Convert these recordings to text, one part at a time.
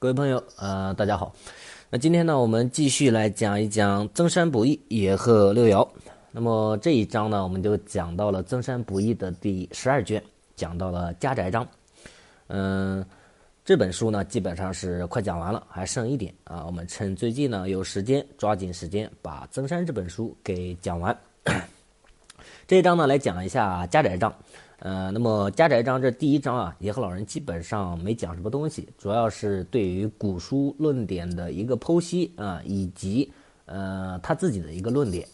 各位朋友，呃，大家好。那今天呢，我们继续来讲一讲增山不易野鹤六爻。那么这一章呢，我们就讲到了增山不易的第十二卷，讲到了家宅章。嗯，这本书呢，基本上是快讲完了，还剩一点啊。我们趁最近呢有时间，抓紧时间把增山这本书给讲完。这一章呢，来讲一下家宅章。呃，那么家宅章这第一章啊，野鹤老人基本上没讲什么东西，主要是对于古书论点的一个剖析啊，以及呃他自己的一个论点。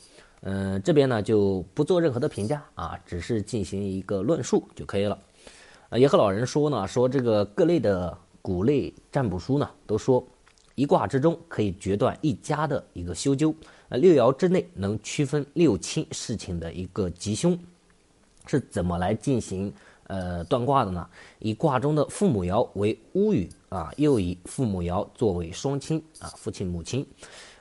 嗯，这边呢就不做任何的评价啊，只是进行一个论述就可以了。呃，野鹤老人说呢，说这个各类的古类占卜书呢，都说一卦之中可以决断一家的一个修究，呃，六爻之内能区分六亲事情的一个吉凶。是怎么来进行呃断卦的呢？以卦中的父母爻为屋宇啊，又以父母爻作为双亲啊，父亲母亲。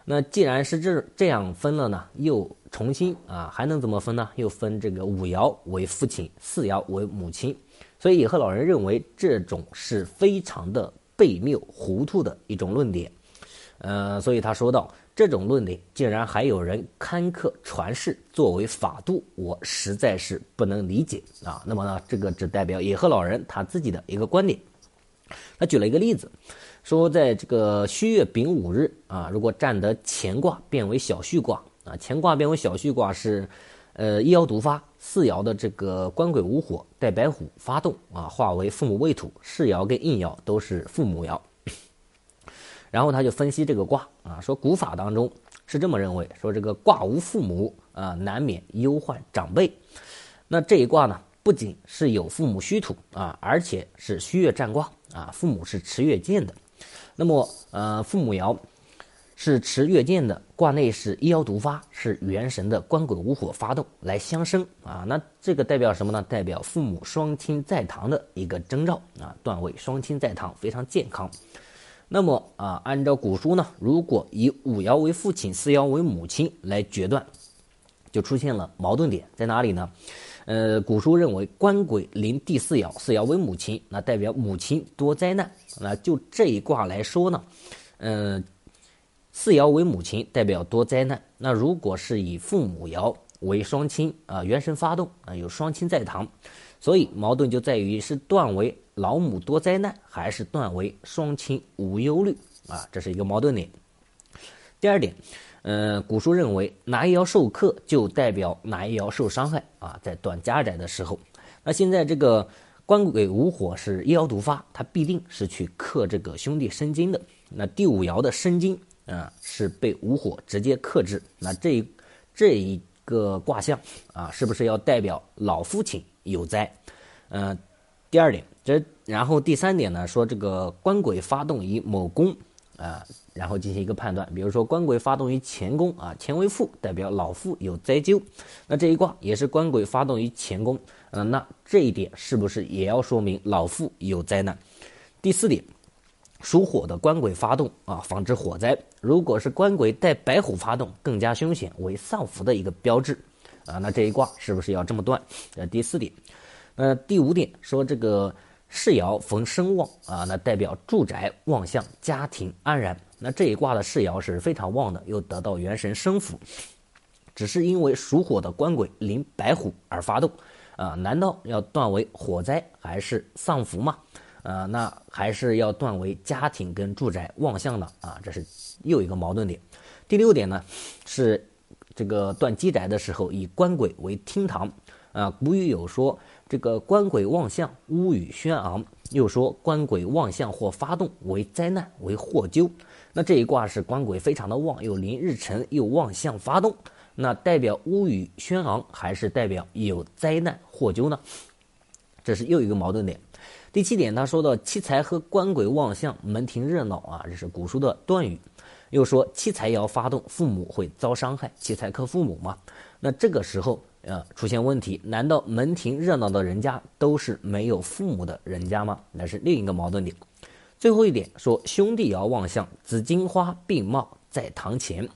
那既然是这这样分了呢，又重新啊，还能怎么分呢？又分这个五爻为父亲，四爻为母亲。所以野鹤老人认为这种是非常的悖谬、糊涂的一种论点。呃，所以他说道。这种论点竟然还有人刊刻传世作为法度，我实在是不能理解啊！那么呢，这个只代表野鹤老人他自己的一个观点。他举了一个例子，说在这个戌月丙午日啊，如果占得乾卦变为小畜卦啊，乾卦变为小畜卦是，呃一爻独发，四爻的这个官鬼无火带白虎发动啊，化为父母未土，世爻跟应爻都是父母爻。然后他就分析这个卦啊，说古法当中是这么认为，说这个卦无父母啊，难免忧患长辈。那这一卦呢，不仅是有父母虚土啊，而且是虚月占卦啊，父母是持月见的。那么呃，父母爻是持月见的，卦内是一爻独发，是元神的官鬼无火发动来相生啊。那这个代表什么呢？代表父母双亲在堂的一个征兆啊，段位双亲在堂，非常健康。那么啊，按照古书呢，如果以五爻为父亲，四爻为母亲来决断，就出现了矛盾点在哪里呢？呃，古书认为官鬼临第四爻，四爻为母亲，那代表母亲多灾难。那就这一卦来说呢，呃，四爻为母亲，代表多灾难。那如果是以父母爻为双亲啊，元神发动啊，有双亲在堂，所以矛盾就在于是断为。老母多灾难，还是断为双亲无忧虑啊？这是一个矛盾点。第二点，呃，古书认为哪一爻受克，就代表哪一爻受伤害啊。在断家宅的时候，那现在这个官鬼无火是一爻独发，它必定是去克这个兄弟生金的。那第五爻的生金啊，是被无火直接克制。那这这一个卦象啊，是不是要代表老父亲有灾？嗯。第二点，这然后第三点呢，说这个官鬼发动于某宫啊，然后进行一个判断。比如说官鬼发动于乾宫啊，乾为父，代表老父有灾咎。那这一卦也是官鬼发动于乾宫，嗯，那这一点是不是也要说明老父有灾难？第四点，属火的官鬼发动啊，防止火灾。如果是官鬼带白虎发动，更加凶险，为丧福的一个标志啊。那这一卦是不是要这么断？呃，第四点。呃，第五点说这个世爻逢生旺啊，那代表住宅旺相，家庭安然。那这一卦的世爻是非常旺的，又得到元神生辅，只是因为属火的官鬼临白虎而发动啊，难道要断为火灾还是丧福吗？啊，那还是要断为家庭跟住宅旺相的啊，这是又一个矛盾点。第六点呢，是这个断基宅的时候以官鬼为厅堂啊，古语有说。这个官鬼望相，屋宇轩昂。又说官鬼望相或发动为灾难，为祸咎。那这一卦是官鬼非常的旺，又临日辰，又望相发动，那代表屋宇轩昂，还是代表有灾难祸咎呢？这是又一个矛盾点。第七点，他说到七财和官鬼望相，门庭热闹啊，这是古书的断语。又说七财爻发动，父母会遭伤害，七财克父母嘛？那这个时候。呃，出现问题？难道门庭热闹的人家都是没有父母的人家吗？那是另一个矛盾点。最后一点说，兄弟爻望向紫荆花并茂在堂前，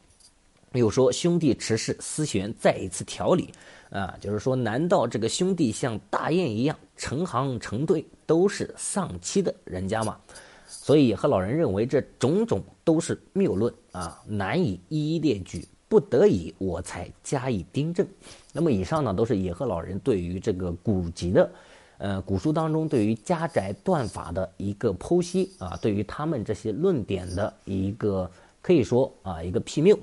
又说兄弟持事思旋再一次调理。啊，就是说，难道这个兄弟像大雁一样成行成对，都是丧妻的人家吗？所以野鹤老人认为这种种都是谬论啊，难以一一列举，不得已我才加以订正。那么以上呢，都是野鹤老人对于这个古籍的，呃，古书当中对于家宅断法的一个剖析啊，对于他们这些论点的一个可以说啊一个批谬。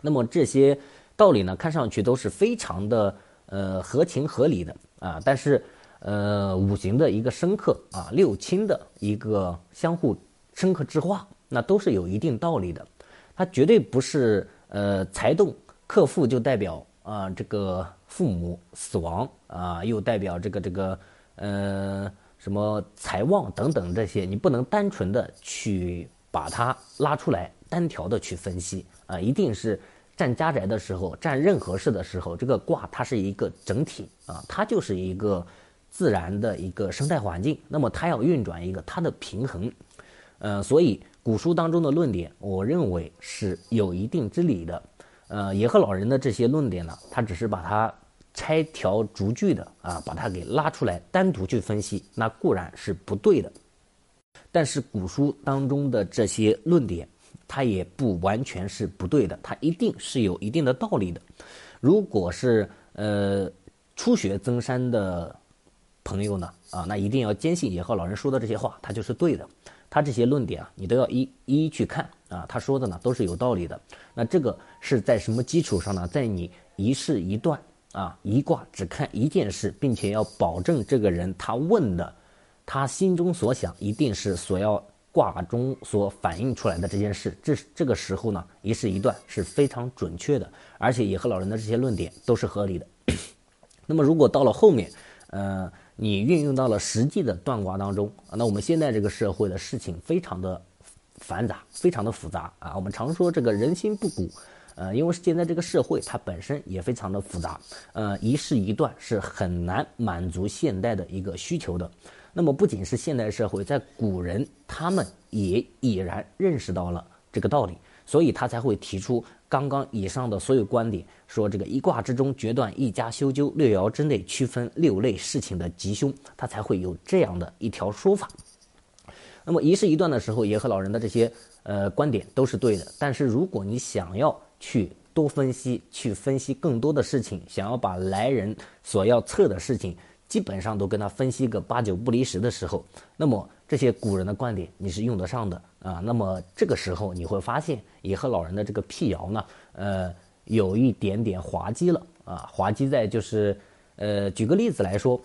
那么这些道理呢，看上去都是非常的呃合情合理的啊，但是呃五行的一个深刻啊，六亲的一个相互深刻之化，那都是有一定道理的。它绝对不是呃财动克父就代表啊这个父母死亡啊，又代表这个这个呃什么财旺等等这些，你不能单纯的去把它拉出来单条的去分析。啊，一定是占家宅的时候，占任何事的时候，这个卦它是一个整体啊，它就是一个自然的一个生态环境。那么它要运转一个它的平衡，呃，所以古书当中的论点，我认为是有一定之理的。呃，野鹤老人的这些论点呢，他只是把它拆条逐句的啊，把它给拉出来单独去分析，那固然是不对的。但是古书当中的这些论点。它也不完全是不对的，它一定是有一定的道理的。如果是呃初学增山的朋友呢，啊，那一定要坚信野鹤老人说的这些话，他就是对的。他这些论点啊，你都要一一去看啊，他说的呢都是有道理的。那这个是在什么基础上呢？在你一事一段啊，一卦只看一件事，并且要保证这个人他问的，他心中所想一定是所要。卦中所反映出来的这件事，这这个时候呢，一事一段是非常准确的，而且野鹤老人的这些论点都是合理的。那么，如果到了后面，呃，你运用到了实际的断卦当中，那我们现在这个社会的事情非常的繁杂，非常的复杂啊。我们常说这个人心不古，呃，因为现在这个社会它本身也非常的复杂，呃，一事一段是很难满足现代的一个需求的。那么不仅是现代社会，在古人他们也已然认识到了这个道理，所以他才会提出刚刚以上的所有观点，说这个一卦之中决断一家修究，六爻之内区分六类事情的吉凶，他才会有这样的一条说法。那么一事一段的时候，野鹤老人的这些呃观点都是对的，但是如果你想要去多分析，去分析更多的事情，想要把来人所要测的事情。基本上都跟他分析个八九不离十的时候，那么这些古人的观点你是用得上的啊。那么这个时候你会发现野鹤老人的这个辟谣呢，呃，有一点点滑稽了啊。滑稽在就是，呃，举个例子来说，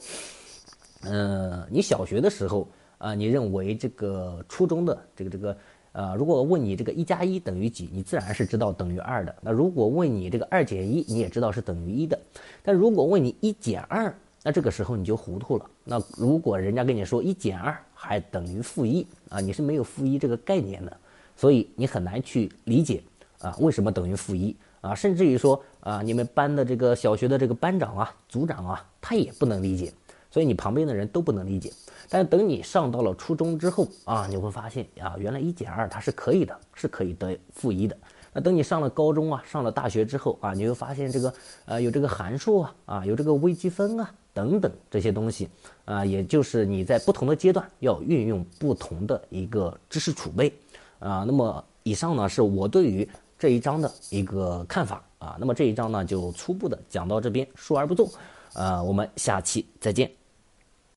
呃，你小学的时候啊，你认为这个初中的这个这个，呃，如果问你这个一加一等于几，你自然是知道等于二的。那如果问你这个二减一，你也知道是等于一的。但如果问你一减二，那这个时候你就糊涂了。那如果人家跟你说一减二还等于负一啊，你是没有负一这个概念的，所以你很难去理解啊为什么等于负一啊，甚至于说啊你们班的这个小学的这个班长啊、组长啊，他也不能理解，所以你旁边的人都不能理解。但等你上到了初中之后啊，你会发现啊，原来一减二它是可以的，是可以得负一的。那等你上了高中啊，上了大学之后啊，你会发现这个呃有这个函数啊，啊有这个微积分啊。等等这些东西，啊，也就是你在不同的阶段要运用不同的一个知识储备，啊，那么以上呢是我对于这一章的一个看法，啊，那么这一章呢就初步的讲到这边，说而不做，啊，我们下期再见。